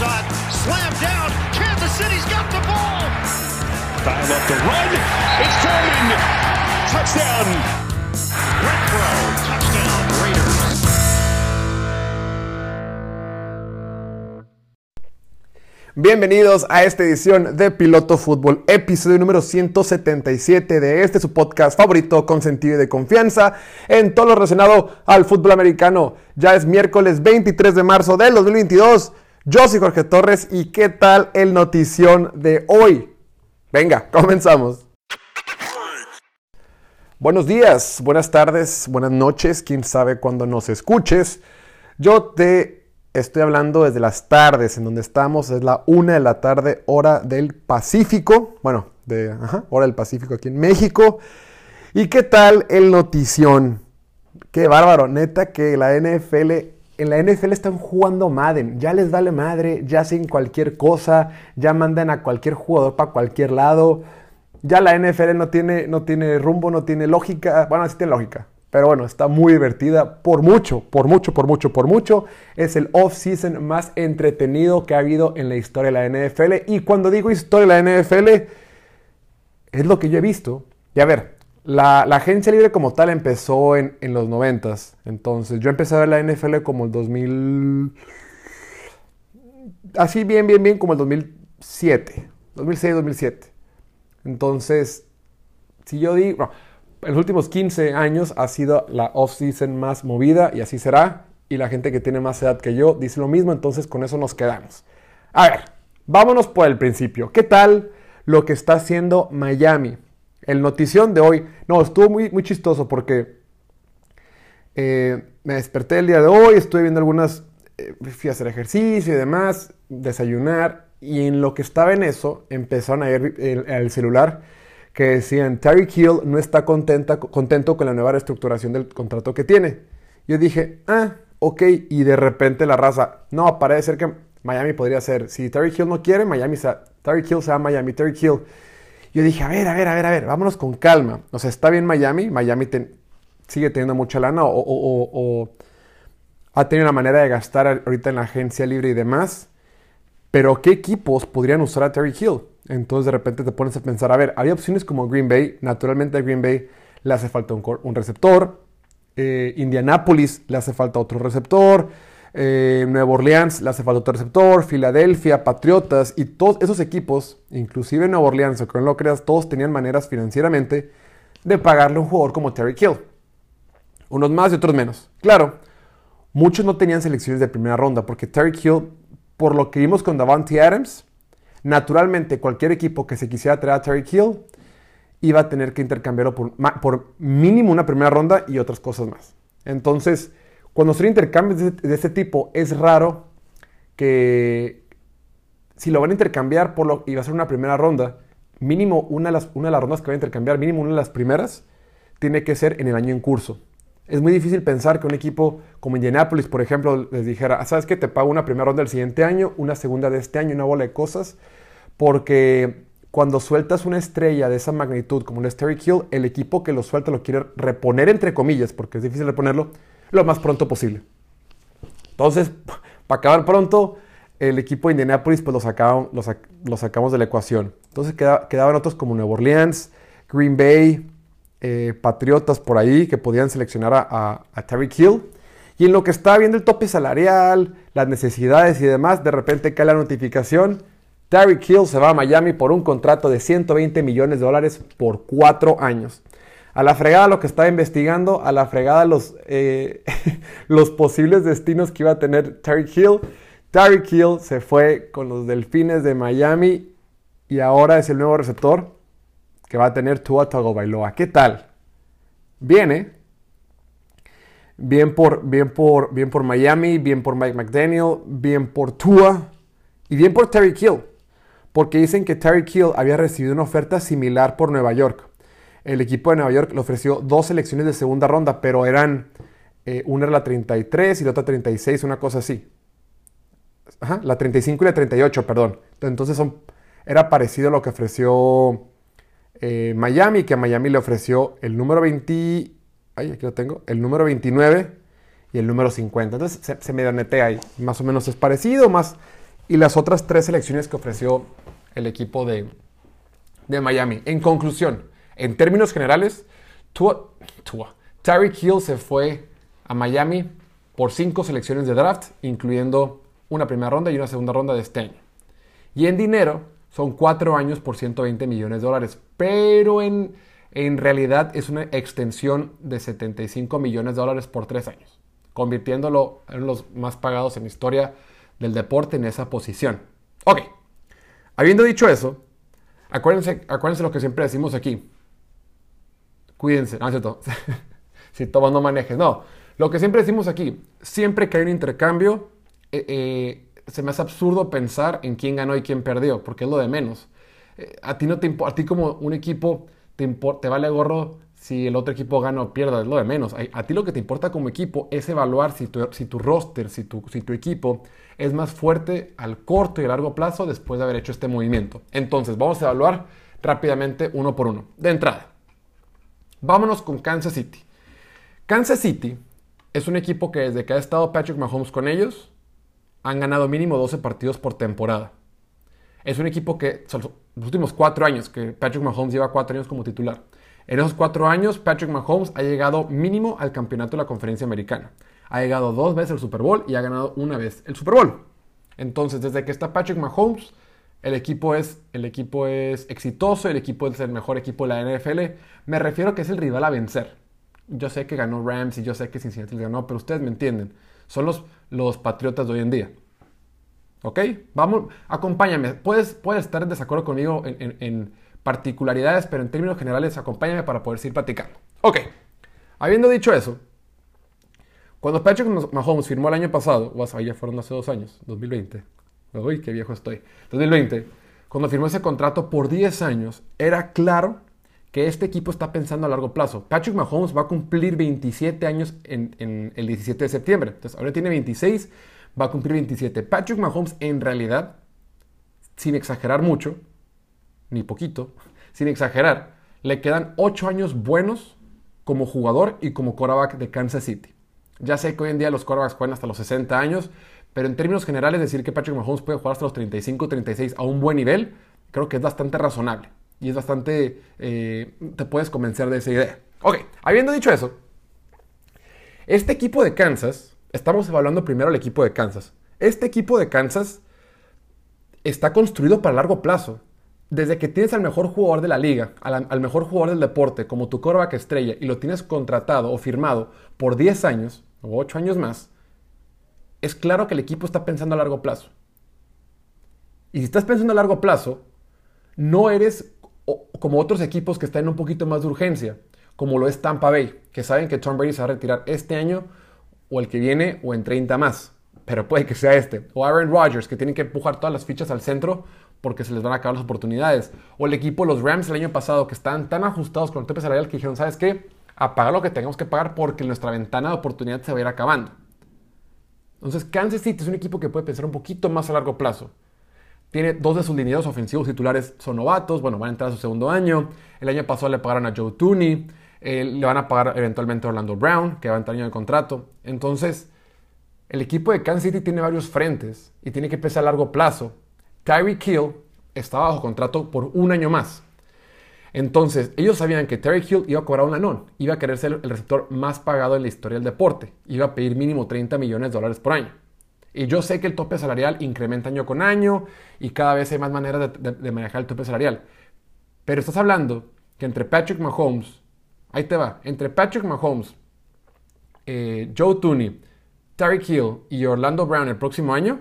shot, down. Kansas City's got the ball. Dial up the run. It's Foreman. Touchdown. Renfro, touchdown Raiders. Bienvenidos a esta edición de Piloto Fútbol, episodio número 177 de este su podcast favorito, con sentido y de confianza en todo lo relacionado al fútbol americano. Ya es miércoles 23 de marzo del 2022. Yo soy Jorge Torres y ¿qué tal el notición de hoy? Venga, comenzamos. Buenos días, buenas tardes, buenas noches, quién sabe cuándo nos escuches. Yo te Estoy hablando desde las tardes, en donde estamos, es la una de la tarde, hora del Pacífico. Bueno, de hora del Pacífico aquí en México. ¿Y qué tal el notición? Qué bárbaro, neta que la NFL, en la NFL están jugando Madden, ya les vale madre, ya hacen cualquier cosa, ya mandan a cualquier jugador para cualquier lado. Ya la NFL no tiene, no tiene rumbo, no tiene lógica. Bueno, sí tiene lógica, pero bueno, está muy divertida por mucho, por mucho, por mucho, por mucho. Es el off-season más entretenido que ha habido en la historia de la NFL. Y cuando digo historia de la NFL, es lo que yo he visto. Y a ver, la, agencia libre como tal empezó en, en los 90 Entonces yo empecé a ver la NFL como el 2000... Así bien, bien, bien como el 2007. 2006, 2007. Entonces, si yo digo... En los últimos 15 años ha sido la off-season más movida y así será. Y la gente que tiene más edad que yo dice lo mismo, entonces con eso nos quedamos. A ver, vámonos por el principio. ¿Qué tal lo que está haciendo Miami? El notición de hoy, no, estuvo muy, muy chistoso porque eh, me desperté el día de hoy, estuve viendo algunas, eh, fui a hacer ejercicio y demás, desayunar, y en lo que estaba en eso, empezaron a ver el, el celular que decían, Terry Kill no está contenta, contento con la nueva reestructuración del contrato que tiene. Yo dije, ah, ok, y de repente la raza, no, parece ser que Miami podría ser, si Terry Hill no quiere, Miami se, Terry Hill se va a Miami, Terry Hill. Yo dije, a ver, a ver, a ver, a ver, vámonos con calma. O sea, está bien Miami, Miami sigue teniendo mucha lana o, ha tenido una manera de gastar ahorita en la agencia libre y demás. Pero ¿qué equipos podrían usar a Terry Hill? Entonces de repente te pones a pensar, a ver, había opciones como Green Bay, naturalmente a Green Bay le hace falta un, un receptor, eh, Indianapolis le hace falta otro receptor, eh, Nueva Orleans otro receptor, Filadelfia, Patriotas y todos esos equipos, inclusive Nueva Orleans, aunque no lo creas, todos tenían maneras financieramente de pagarle a un jugador como Terry Kill. Unos más y otros menos. Claro, muchos no tenían selecciones de primera ronda porque Terry Kill, por lo que vimos con Davante Adams, Naturalmente, cualquier equipo que se quisiera traer a Terry Hill iba a tener que intercambiarlo por, mínimo una primera ronda y otras cosas más. Entonces, cuando son intercambios de, de este tipo, es raro que si lo van a intercambiar y va a ser una primera ronda, mínimo una de, las, una de las rondas que van a intercambiar, mínimo una de las primeras, tiene que ser en el año en curso. Es muy difícil pensar que un equipo como Indianapolis, por ejemplo, les dijera, ¿sabes qué? Te pago una primera ronda del siguiente año, una segunda de este año, una bola de cosas, porque cuando sueltas una estrella de esa magnitud como un Terry Kill, el equipo que lo suelta lo quiere reponer entre comillas, porque es difícil reponerlo, lo más pronto posible. Entonces, para acabar pronto, el equipo de Indianapolis pues lo, sacamos, lo, sacamos de la ecuación. Entonces quedaban otros como Nueva Orleans, Green Bay, eh, patriotas por ahí que podían seleccionar a, a, Terry Hill. Y en lo que estaba viendo el tope salarial, las necesidades y demás, de repente cae la notificación. Terry Hill se va a Miami por un contrato de 120 millones de dólares por cuatro años. A la fregada lo que estaba investigando, a la fregada los, eh, posibles destinos que iba a tener Terry Hill. Terry Hill se fue con los Delfines de Miami y ahora es el nuevo receptor que va a tener Tua Tagovailoa. ¿Qué tal? Viene. Bien por, bien, por, bien por Miami, bien por Mike McDaniel, bien por Tua y bien por Terry Kill. Porque dicen que Terry Kill había recibido una oferta similar por Nueva York. El equipo de Nueva York le ofreció dos selecciones de segunda ronda, pero eran eh, una era la 33 y la otra 36, una cosa así. Ajá, la 35 y la 38, perdón. Entonces son, era parecido a lo que ofreció eh, Miami, que a Miami le ofreció el número 20, ay, aquí lo tengo, el número 29 y el número 50. Entonces se, se medio netea ahí. Más o menos es parecido, más. y las otras tres selecciones que ofreció el equipo de, de Miami. En conclusión, en términos generales, Tua, Tua, Hill se fue a Miami por cinco selecciones de draft, incluyendo una primera ronda y una segunda ronda de este año. Y en dinero son cuatro años por 120 millones de dólares, pero en, en realidad es una extensión de 75 millones de dólares por tres años, convirtiéndolo en los más pagados en historia del deporte en esa posición. Ok, habiendo dicho eso, acuérdense, acuérdense lo que siempre decimos aquí. Cuídense, no es cierto. si tomas no manejes, no. Lo que siempre decimos aquí, siempre que hay un intercambio, eh, eh, se me hace absurdo pensar en quién ganó y quién perdió, porque es lo de menos. Eh, a ti no te a ti como un equipo te, te vale gorro si el otro equipo gana o pierda, es lo de menos. A, ti lo que te importa como equipo es evaluar si tu, si tu roster, si tu, si tu equipo es más fuerte al corto y largo plazo después de haber hecho este movimiento. Entonces, vamos a evaluar rápidamente uno por uno. De entrada, vámonos con Kansas City. Kansas City es un equipo que desde que ha estado Patrick Mahomes con ellos, han ganado mínimo 12 partidos por temporada. Es un equipo que, los últimos cuatro años, que Patrick Mahomes lleva cuatro años como titular. En esos cuatro años, Patrick Mahomes ha llegado mínimo al campeonato de la conferencia americana. Ha llegado dos veces al Super Bowl y ha ganado una vez el Super Bowl. Entonces, desde que está Patrick Mahomes, el equipo es, el equipo es exitoso, el equipo es el mejor equipo de la NFL. Me refiero a que es el rival a vencer. Yo sé que ganó Rams y yo sé que Cincinnati ganó, pero ustedes me entienden. Son los, los patriotas de hoy en día. ¿Ok? Vamos, acompáñame. Puedes, puedes estar en desacuerdo conmigo en, particularidades, pero en términos generales, acompáñame para poder seguir platicando. Ok. Habiendo dicho eso, cuando Patrick Mahomes firmó el año pasado, o sea, ya fueron hace dos años, 2020. Uy, qué viejo estoy. 2020. Cuando firmó ese contrato por 10 años, era claro que este equipo está pensando a largo plazo. Patrick Mahomes va a cumplir 27 años en, el 17 de septiembre. Entonces, ahora tiene 26 va a cumplir 27. Patrick Mahomes en realidad, sin exagerar mucho, ni poquito, sin exagerar, le quedan 8 años buenos como jugador y como quarterback de Kansas City. Ya sé que hoy en día los quarterbacks juegan hasta los 60 años, pero en términos generales decir que Patrick Mahomes puede jugar hasta los 35, 36 a un buen nivel, creo que es bastante razonable. Y es bastante... Eh, te puedes convencer de esa idea. Ok, habiendo dicho eso, este equipo de Kansas estamos evaluando primero el equipo de Kansas. Este equipo de Kansas está construido para largo plazo. Desde que tienes al mejor jugador de la liga, al, mejor jugador del deporte, como tu quarterback estrella, y lo tienes contratado o firmado por 10 años o 8 años más, es claro que el equipo está pensando a largo plazo. Y si estás pensando a largo plazo, no eres como otros equipos que están en un poquito más de urgencia, como lo es Tampa Bay, que saben que Tom Brady se va a retirar este año o el que viene o en 30 más. Pero puede que sea este. O Aaron Rodgers, que tienen que empujar todas las fichas al centro porque se les van a acabar las oportunidades. O el equipo, los Rams el año pasado, que están tan ajustados con el tope salarial que dijeron, ¿sabes qué? Apaga lo que tengamos que pagar porque nuestra ventana de oportunidad se va a ir acabando. Entonces, Kansas City es un equipo que puede pensar un poquito más a largo plazo. Tiene dos de sus lineados ofensivos titulares son novatos, bueno, van a entrar a su segundo año. El año pasado le pagaron a Joe Tooney. Eh, le van a pagar eventualmente a Orlando Brown, que va a entrar año de contrato. Entonces, el equipo de Kansas City tiene varios frentes y tiene que pensar a largo plazo. Tyreek Hill está bajo contrato por un año más. Entonces, ellos sabían que Terry Hill iba a cobrar un lanón, iba a querer ser el receptor más pagado en la historia del deporte, iba a pedir mínimo 30 millones de dólares por año. Y yo sé que el tope salarial incrementa año con año y cada vez hay más maneras de manejar el tope salarial. Pero estás hablando que entre Patrick Mahomes Ahí te va. Entre Patrick Mahomes, eh, Joe Tooney, Tyreek Hill y Orlando Brown el próximo año,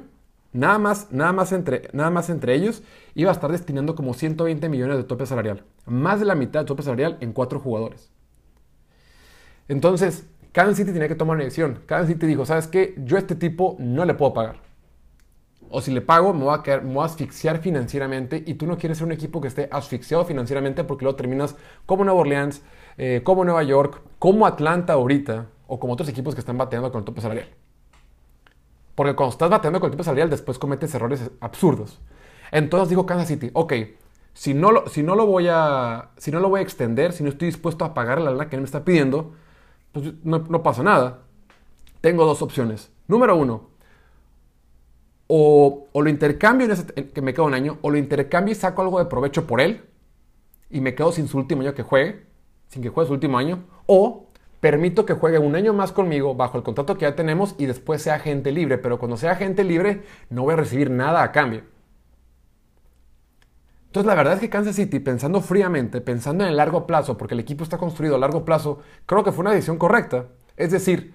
nada más, nada, más entre, nada más entre ellos iba a estar destinando como 120 millones de tope salarial. Más de la mitad de tope salarial en cuatro jugadores. Entonces, Kansas City tenía que tomar una decisión. Kansas City dijo, ¿sabes qué? Yo a este tipo no le puedo pagar. O si le pago, me voy, a quedar, me voy a asfixiar financieramente y tú no quieres ser un equipo que esté asfixiado financieramente porque luego terminas como Nueva Orleans, eh, como Nueva York, como Atlanta ahorita, o como otros equipos que están bateando con el tope salarial. Porque cuando estás bateando con el tope salarial, después cometes errores absurdos. Entonces dijo Kansas City, ok, si no lo, si no lo, voy, a, si no lo voy a extender, si no estoy dispuesto a pagar la lana que él me está pidiendo, pues no, pasa nada. Tengo dos opciones. Número uno, o, lo intercambio en ese, que me quedo un año, o lo intercambio y saco algo de provecho por él y me quedo sin su último año que juegue, sin que juegue su último año, o permito que juegue un año más conmigo bajo el contrato que ya tenemos y después sea agente libre, pero cuando sea agente libre no voy a recibir nada a cambio. Entonces la verdad es que Kansas City, pensando fríamente, pensando en el largo plazo, porque el equipo está construido a largo plazo, creo que fue una decisión correcta. Es decir,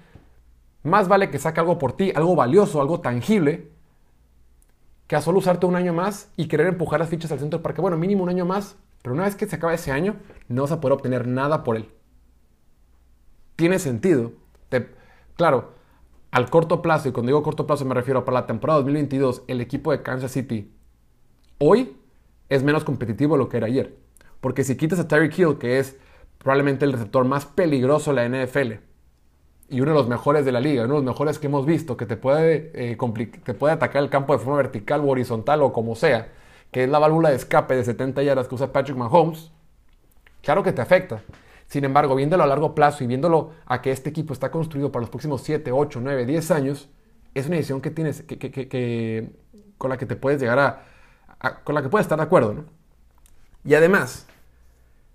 más vale que saque algo por ti, algo valioso, algo tangible, que a solo usarte un año más y querer empujar las fichas al centro para que, bueno, mínimo un año más, pero una vez que se acaba ese año, no vas a poder obtener nada por él. Tiene sentido. claro, al corto plazo, y cuando digo corto plazo me refiero para la temporada 2022, el equipo de Kansas City hoy es menos competitivo de lo que era ayer. Porque si quitas a Tyreek Hill, que es probablemente el receptor más peligroso de la NFL, y uno de los mejores de la liga, uno de los mejores que hemos visto, que te puede, eh, te puede atacar el campo de forma vertical o horizontal o como sea, que es la válvula de escape de 70 yardas que usa Patrick Mahomes, claro que te afecta. Sin embargo, viéndolo a largo plazo y viéndolo a que este equipo está construido para los próximos 7, 8, 9, 10 años, es una decisión que tienes, que, con la que te puedes llegar a, con la que puedes estar de acuerdo. ¿no? Y además,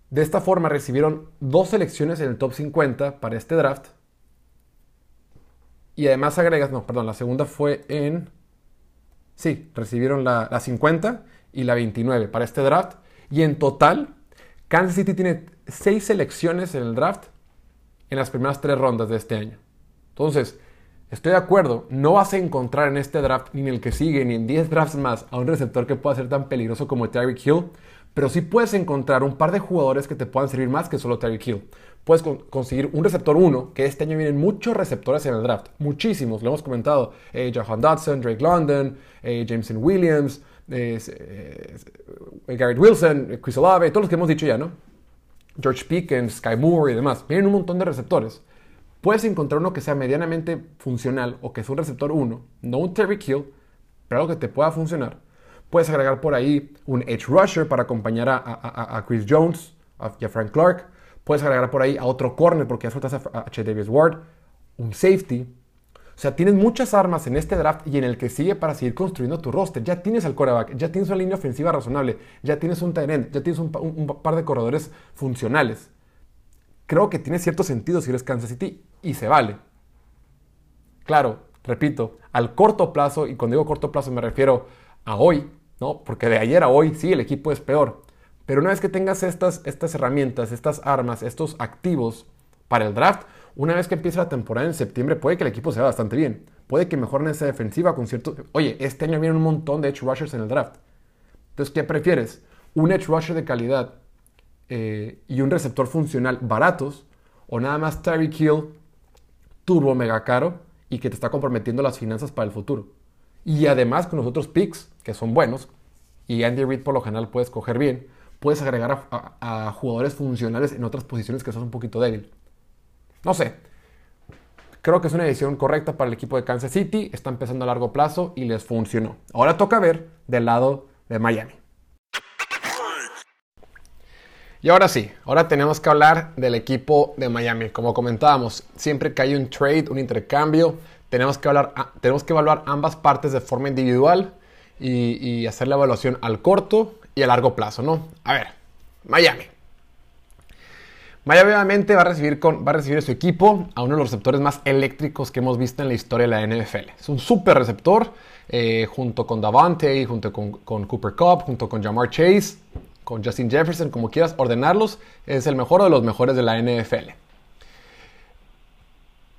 de esta forma recibieron dos selecciones en el top 50 para este draft y además agregas, no, perdón, la segunda fue en... Sí, recibieron la, 50 y la 29 para este draft. Y en total, Kansas City tiene 6 selecciones en el draft en las primeras 3 rondas de este año. Entonces, estoy de acuerdo, no vas a encontrar en este draft, ni en el que sigue, ni en 10 drafts más, a un receptor que pueda ser tan peligroso como Tyreek Hill, pero sí puedes encontrar un par de jugadores que te puedan servir más que solo Tyreek Hill puedes conseguir un receptor 1, que este año vienen muchos receptores en el draft, muchísimos, lo hemos comentado, eh, Jahan Dodson, Drake London, eh, Jameson Williams, eh, Garrett Wilson, Chris Olave, todos los que hemos dicho ya, ¿no? George Pickens, Sky Moore y demás, vienen un montón de receptores. Puedes encontrar uno que sea medianamente funcional o que sea un receptor 1, no un Terry Hill, pero algo que te pueda funcionar. Puedes agregar por ahí un edge rusher para acompañar a, a Chris Jones y a Frank Clark Puedes agregar por ahí a otro corner porque ya sueltas a H. Davis Ward, un safety. O sea, tienes muchas armas en este draft y en el que sigue para seguir construyendo tu roster. Ya tienes al coreback, ya tienes una línea ofensiva razonable, ya tienes un tight ya tienes un, par de corredores funcionales. Creo que tiene cierto sentido si eres Kansas City y se vale. Claro, repito, al corto plazo, y cuando digo corto plazo me refiero a hoy, ¿no? Porque de ayer a hoy sí el equipo es peor. Pero una vez que tengas estas, estas herramientas, estas armas, estos activos para el draft, una vez que empiece la temporada en septiembre, puede que el equipo sea bastante bien. Puede que mejoren esa defensiva con cierto... Oye, este año vienen un montón de edge rushers en el draft. Entonces, ¿qué prefieres? ¿Un edge rusher de calidad eh, y un receptor funcional baratos? ¿O nada más Terry Kill, turbo mega caro y que te está comprometiendo las finanzas para el futuro? Y además con los otros picks, que son buenos, y Andy Reid por lo general puede escoger bien, puedes agregar a, jugadores funcionales en otras posiciones que son un poquito débil. No sé. Creo que es una decisión correcta para el equipo de Kansas City. Está empezando a largo plazo y les funcionó. Ahora toca ver del lado de Miami. Y ahora sí, ahora tenemos que hablar del equipo de Miami. Como comentábamos, siempre que hay un trade, un intercambio, tenemos que, hablar, tenemos que evaluar ambas partes de forma individual y, y hacer la evaluación al corto y a largo plazo, ¿no? A ver, Miami. Miami obviamente va a recibir, con, va a recibir su equipo a uno de los receptores más eléctricos que hemos visto en la historia de la NFL. Es un super receptor, eh, junto con Davante, junto con, Cooper Cup, junto con Jamar Chase, con Justin Jefferson, como quieras ordenarlos, es el mejor de los mejores de la NFL.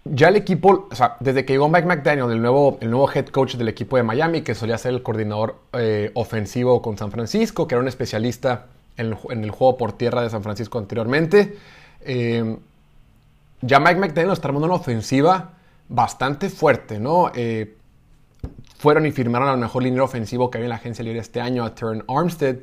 Ya el equipo, o sea, desde que llegó Mike McDaniel, el nuevo, el nuevo head coach del equipo de Miami, que solía ser el coordinador eh, ofensivo con San Francisco, que era un especialista en el, juego por tierra de San Francisco anteriormente, eh, ya Mike McDaniel está armando una ofensiva bastante fuerte, ¿no? Eh, fueron y firmaron al mejor línea ofensivo que había en la agencia libre este año, a Turn Armstead,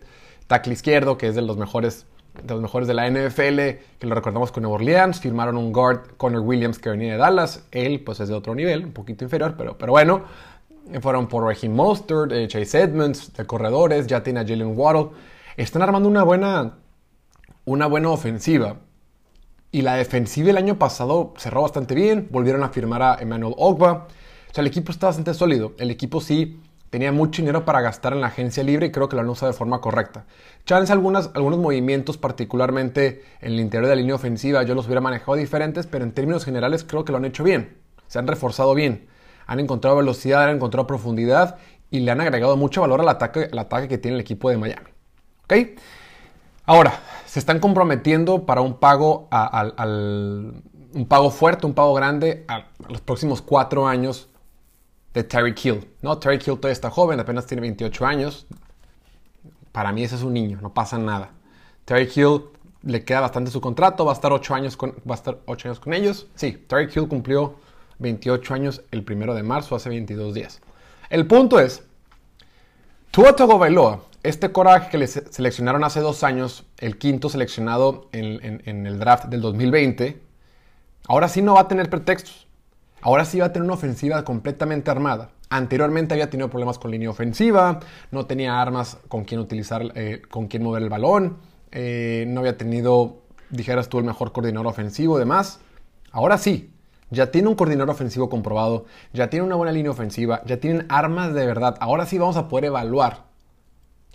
tackle izquierdo, que es de los mejores de los mejores de la NFL, que lo recordamos con Nueva Orleans, firmaron un guard, Connor Williams, que venía de Dallas, él pues es de otro nivel, un poquito inferior, pero, pero bueno, fueron por Raheem Mostert, eh, Chase Edmonds, de corredores, ya tiene a Jalen Waddle, están armando una buena, una buena ofensiva. Y la defensiva el año pasado cerró bastante bien, volvieron a firmar a Emmanuel Ogba, o sea, el equipo está bastante sólido, el equipo sí Tenía mucho dinero para gastar en la agencia libre y creo que lo han usado de forma correcta. Chance algunas, algunos movimientos, particularmente en el interior de la línea ofensiva, yo los hubiera manejado diferentes, pero en términos generales creo que lo han hecho bien. Se han reforzado bien. Han encontrado velocidad, han encontrado profundidad y le han agregado mucho valor al ataque, al ataque que tiene el equipo de Miami. ¿Ok? Ahora, se están comprometiendo para un pago, un pago fuerte, un pago grande a, los próximos cuatro años de Terry Kill. No, Terry Kill todavía está joven, apenas tiene 28 años. Para mí ese es un niño, no pasa nada. Terry Kill le queda bastante su contrato, va a estar 8 años con, va a estar 8 años con ellos. Sí, Terry Kill cumplió 28 años el primero de marzo, hace 22 días. El punto es, Tua Tagovailoa este coraje que le seleccionaron hace dos años, el quinto seleccionado en, el draft del 2020, ahora sí no va a tener pretextos. Ahora sí va a tener una ofensiva completamente armada. Anteriormente había tenido problemas con línea ofensiva, no tenía armas con quien utilizar, eh, con quien mover el balón, eh, no había tenido, dijeras tú, el mejor coordinador ofensivo y demás. Ahora sí, ya tiene un coordinador ofensivo comprobado, ya tiene una buena línea ofensiva, ya tienen armas de verdad. Ahora sí vamos a poder evaluar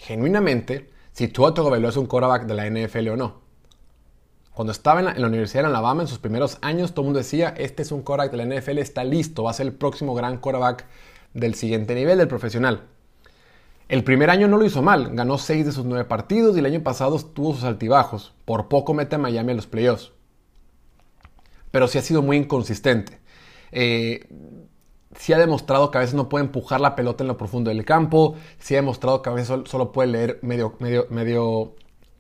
genuinamente si Tua Tagovailoa es un quarterback de la NFL o no. Cuando estaba en la, Universidad de Alabama en sus primeros años, todo el mundo decía, este es un quarterback de la NFL, está listo, va a ser el próximo gran quarterback del siguiente nivel, del profesional. El primer año no lo hizo mal, ganó 6 de sus 9 partidos y el año pasado tuvo sus altibajos. Por poco mete a Miami a los playoffs. Pero sí ha sido muy inconsistente. Eh, sí ha demostrado que a veces no puede empujar la pelota en lo profundo del campo, sí ha demostrado que a veces solo puede leer medio, medio, medio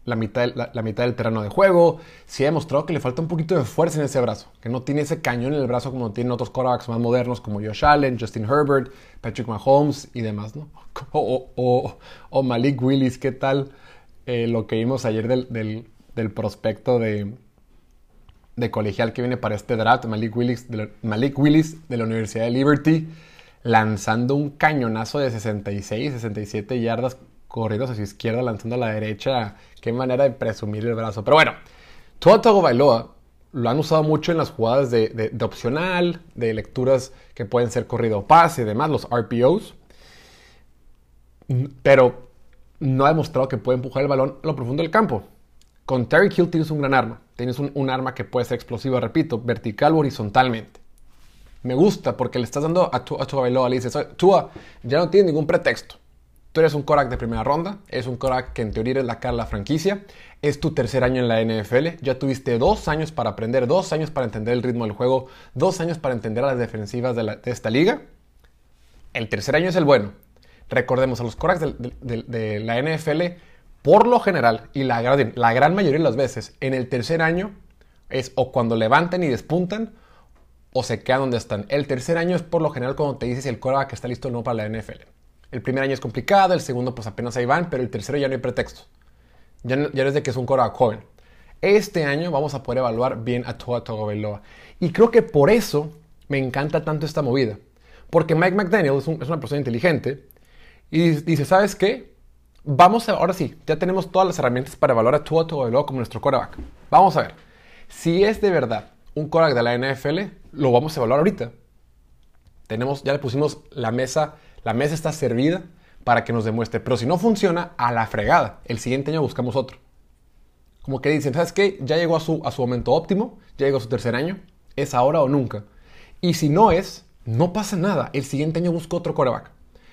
la mitad, la, mitad del terreno de juego, sí ha demostrado que le falta un poquito de fuerza en ese brazo, que no tiene ese cañón en el brazo como tienen otros quarterbacks más modernos como Josh Allen, Justin Herbert, Patrick Mahomes y demás, ¿no? O, Malik Willis, ¿qué tal eh, lo que vimos ayer del prospecto de, de colegial que viene para este draft, Malik Willis, de la, Malik Willis de la Universidad de Liberty, lanzando un cañonazo de 66, 67 yardas corridos hacia izquierda, lanzando a la derecha. Qué manera de presumir el brazo. Pero bueno, Tua Bailoa lo han usado mucho en las jugadas de, opcional, de lecturas que pueden ser corrido pase y demás, los RPOs. Pero no ha demostrado que puede empujar el balón a lo profundo del campo. Con Terry Kill tienes un gran arma. Tienes un, arma que puede ser explosiva, repito, vertical o horizontalmente. Me gusta porque le estás dando a tu, a tu le dices, Tua, ya no tienes ningún pretexto. Tú eres un Korak de primera ronda, es un Korak que en teoría es la cara de la franquicia, es tu tercer año en la NFL, ya tuviste dos años para aprender, dos años para entender el ritmo del juego, dos años para entender a las defensivas de, esta liga. El tercer año es el bueno. Recordemos, a los Koraks de la NFL por lo general, y la, la gran mayoría de las veces, en el tercer año es o cuando levantan y despuntan o se quedan donde están. El tercer año es por lo general cuando te dices si el que está listo o no para la NFL. El primer año es complicado, el segundo pues apenas ahí van, pero el tercero ya no hay pretexto. Ya, no, ya es de que es un quarterback joven. Este año vamos a poder evaluar bien a Tua Tagovailoa. Y creo que por eso me encanta tanto esta movida. Porque Mike McDaniel es, es una persona inteligente y dice, ¿sabes qué? Vamos a, ahora sí, ya tenemos todas las herramientas para evaluar a Tua Tagovailoa como nuestro quarterback. Vamos a ver. Si es de verdad un quarterback de la NFL, lo vamos a evaluar ahorita. Tenemos, ya le pusimos la mesa, la mesa está servida para que nos demuestre. Pero si no funciona, a la fregada. El siguiente año buscamos otro. Como que dicen, ¿sabes qué? Ya llegó a su, a su momento óptimo, ya llegó a su tercer año, es ahora o nunca. Y si no es, no pasa nada. El siguiente año busco otro quarterback.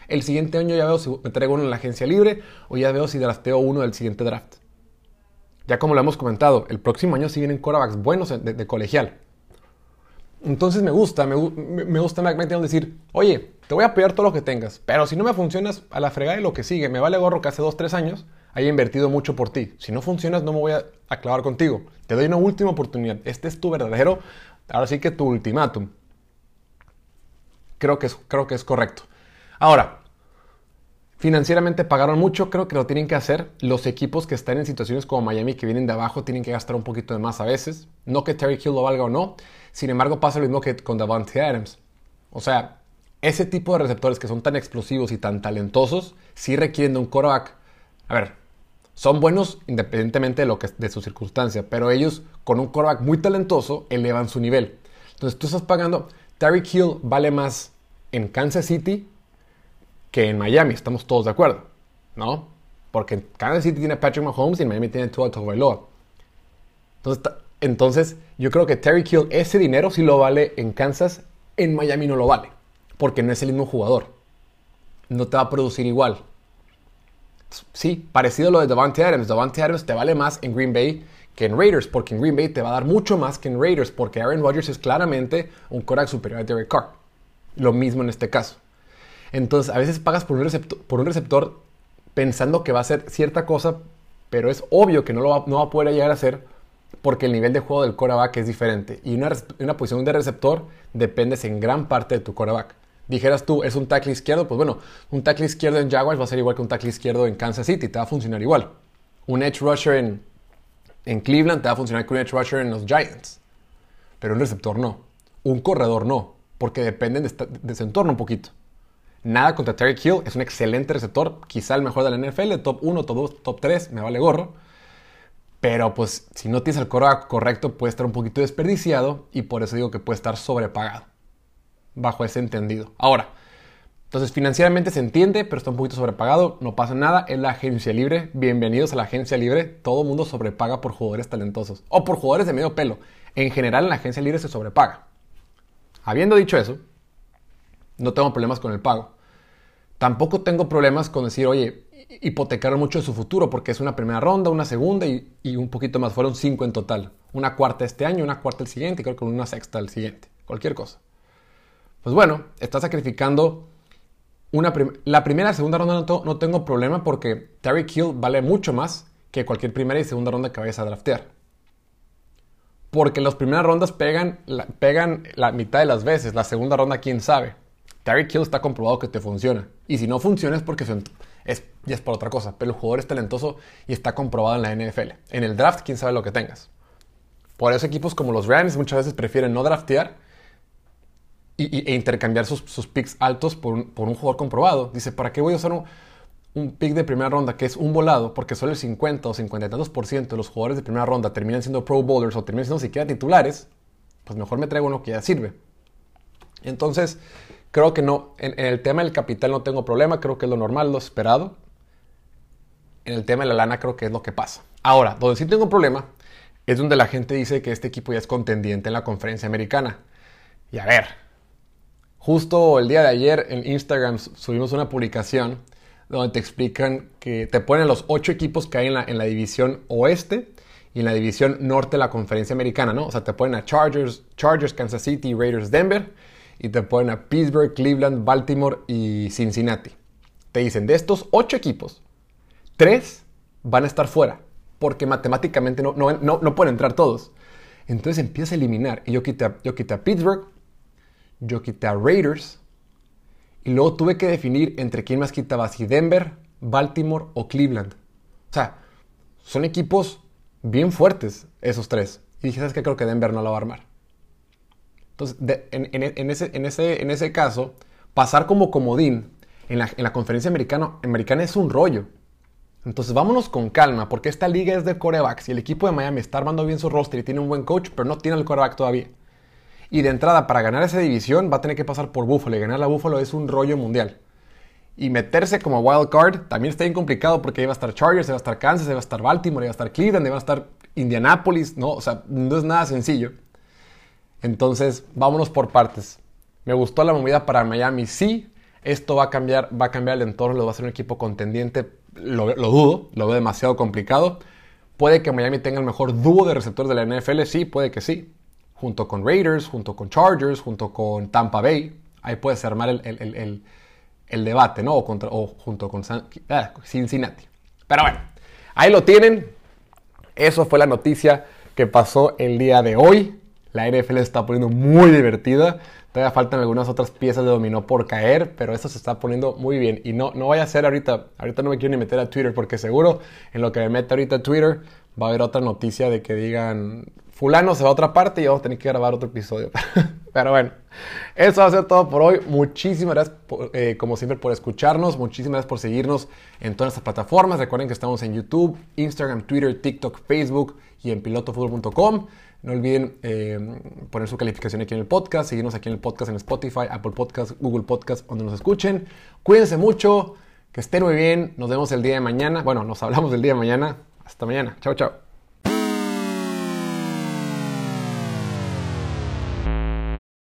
El siguiente año ya veo si me traigo uno en la agencia libre o ya veo si drafteo uno del siguiente draft. Ya como lo hemos comentado, el próximo año sí vienen quarterbacks buenos de, colegial. Entonces me gusta, me, gusta McMahon decir, oye, te voy a apoyar todo lo que tengas, pero si no me funcionas, a la fregada y lo que sigue. Me vale gorro que hace dos, tres años haya invertido mucho por ti. Si no funcionas, no me voy a, a clavar contigo. Te doy una última oportunidad. Este es tu verdadero, ahora sí que tu ultimátum. Creo que es, creo que es correcto. Ahora, financieramente pagaron mucho, creo que lo tienen que hacer. Los equipos que están en situaciones como Miami, que vienen de abajo, tienen que gastar un poquito de más a veces. No que Terry Hill lo valga o no. Sin embargo, pasa lo mismo que con Davante Adams. O sea, ese tipo de receptores que son tan explosivos y tan talentosos, sí requieren de un quarterback. A ver, son buenos independientemente de, lo que, de su circunstancia, pero ellos con un quarterback muy talentoso elevan su nivel. Entonces tú estás pagando, Terry Hill vale más en Kansas City que en Miami, estamos todos de acuerdo, ¿no? Porque Kansas City tiene Patrick Mahomes y en Miami tiene Tua Tagovailoa. Entonces, entonces, yo creo que Terry Kill, ese dinero sí lo vale en Kansas, en Miami no lo vale, porque no es el mismo jugador. No te va a producir igual. Sí, parecido a lo de Devante Adams. Devante Adams te vale más en Green Bay que en Raiders, porque en Green Bay te va a dar mucho más que en Raiders, porque Aaron Rodgers es claramente un quarterback superior a Derek Carr. Lo mismo en este caso. Entonces, a veces pagas por un receptor, pensando que va a hacer cierta cosa, pero es obvio que no, lo va, a poder llegar a hacer porque el nivel de juego del quarterback es diferente. Y una, una posición de receptor dependes en gran parte de tu quarterback. Dijeras tú, es un tackle izquierdo, pues bueno, un tackle izquierdo en Jaguars va a ser igual que un tackle izquierdo en Kansas City, te va a funcionar igual. Un edge rusher en, Cleveland te va a funcionar con un edge rusher en los Giants. Pero un receptor no. Un corredor no, porque dependen de, de su entorno un poquito. Nada contra Terry Hill, es un excelente receptor, quizá el mejor de la NFL, top 1, top 2, top 3, me vale gorro. Pero pues si no tienes el coreback correcto puede estar un poquito desperdiciado y por eso digo que puede estar sobrepagado. Bajo ese entendido. Ahora, entonces financieramente se entiende, pero está un poquito sobrepagado, no pasa nada, es la agencia libre. Bienvenidos a la agencia libre. Todo mundo sobrepaga por jugadores talentosos o por jugadores de medio pelo. En general en la agencia libre se sobrepaga. Habiendo dicho eso, no tengo problemas con el pago. Tampoco tengo problemas con decir, oye, hipotecar mucho de su futuro, porque es una primera ronda, una segunda y, un poquito más. Fueron cinco en total. Una cuarta este año, una cuarta el siguiente creo que una sexta el siguiente. Cualquier cosa. Pues bueno, está sacrificando una la primera y segunda ronda no, no, tengo problema porque Terry Kill vale mucho más que cualquier primera y segunda ronda que vayas a draftear. Porque las primeras rondas pegan pegan la mitad de las veces, la segunda ronda quién sabe. Terry Kill está comprobado que te funciona. Y si no funciona es porque es, es por otra cosa. Pero el jugador es talentoso y está comprobado en la NFL. En el draft, quién sabe lo que tengas. Por eso equipos como los Rams muchas veces prefieren no draftear e intercambiar sus, picks altos por un, jugador comprobado. Dice, ¿para qué voy a usar un, pick de primera ronda que es un volado? Porque solo el 50 o 50 y tantos por ciento de los jugadores de primera ronda terminan siendo pro bowlers o terminan siendo siquiera titulares. Pues mejor me traigo uno que ya sirve. Entonces, Creo que no, en, el tema del capital no tengo problema, creo que es lo normal, lo esperado. En el tema de la lana creo que es lo que pasa. Ahora, donde sí tengo un problema es donde la gente dice que este equipo ya es contendiente en la conferencia americana. Y a ver, justo el día de ayer en Instagram subimos una publicación donde te explican que te ponen los ocho equipos que hay en la, en la división oeste y en la división norte de la conferencia americana, ¿no? O sea, te ponen a Chargers, Chargers, Kansas City, Raiders, Denver y te ponen a Pittsburgh, Cleveland, Baltimore y Cincinnati. Te dicen, de estos ocho equipos, tres van a estar fuera, porque matemáticamente no, no, no, pueden entrar todos. Entonces empieza a eliminar. Y yo quité, a, yo Pittsburgh, yo quité a Raiders, y luego tuve que definir entre quién más quitaba, si Denver, Baltimore o Cleveland. O sea, son equipos bien fuertes esos tres. Y dije, ¿sabes qué? Creo que Denver no lo va a armar. Entonces, en, ese, caso, pasar como comodín en la, conferencia americana, americana es un rollo. Entonces vámonos con calma, porque esta liga es de corebacks y el equipo de Miami está armando bien su roster y tiene un buen coach, pero no tiene el coreback todavía. Y de entrada, para ganar esa división, va a tener que pasar por Buffalo. Y ganar la Buffalo es un rollo mundial. Y meterse como wild card también está bien complicado porque ahí va a estar Chargers, ahí va a estar Kansas, ahí va a estar Baltimore, ahí va a estar Cleveland, ahí va a estar Indianapolis. No, o sea, no es nada sencillo. Entonces, vámonos por partes. Me gustó la movida para Miami, sí. Esto va a cambiar, va a cambiar el entorno, lo va a ser un equipo contendiente. Lo, dudo, lo veo demasiado complicado. Puede que Miami tenga el mejor dúo de receptores de la NFL, sí, puede que sí. Junto con Raiders, junto con Chargers, junto con Tampa Bay. Ahí puedes armar el, debate, ¿no? O, contra, o junto con ah, Cincinnati. Pero bueno, ahí lo tienen. Eso fue la noticia que pasó el día de hoy. La NFL está poniendo muy divertida. Todavía faltan algunas otras piezas de dominó por caer, pero esto se está poniendo muy bien. Y no, no vaya a ser ahorita, ahorita no me quiero ni meter a Twitter, porque seguro en lo que me mete ahorita a Twitter va a haber otra noticia de que digan fulano se va a otra parte y vamos a tener que grabar otro episodio. Pero bueno, eso va a ser todo por hoy. Muchísimas gracias, eh, como siempre, por escucharnos. Muchísimas gracias por seguirnos en todas estas plataformas. Recuerden que estamos en YouTube, Instagram, Twitter, TikTok, Facebook y en pilotofutbol.com. No olviden eh, poner su calificación aquí en el podcast, seguirnos aquí en el podcast en Spotify, Apple Podcast, Google Podcast, donde nos escuchen. Cuídense mucho, que estén muy bien. Nos vemos el día de mañana. Bueno, nos hablamos el día de mañana. Hasta mañana. Chao, chao.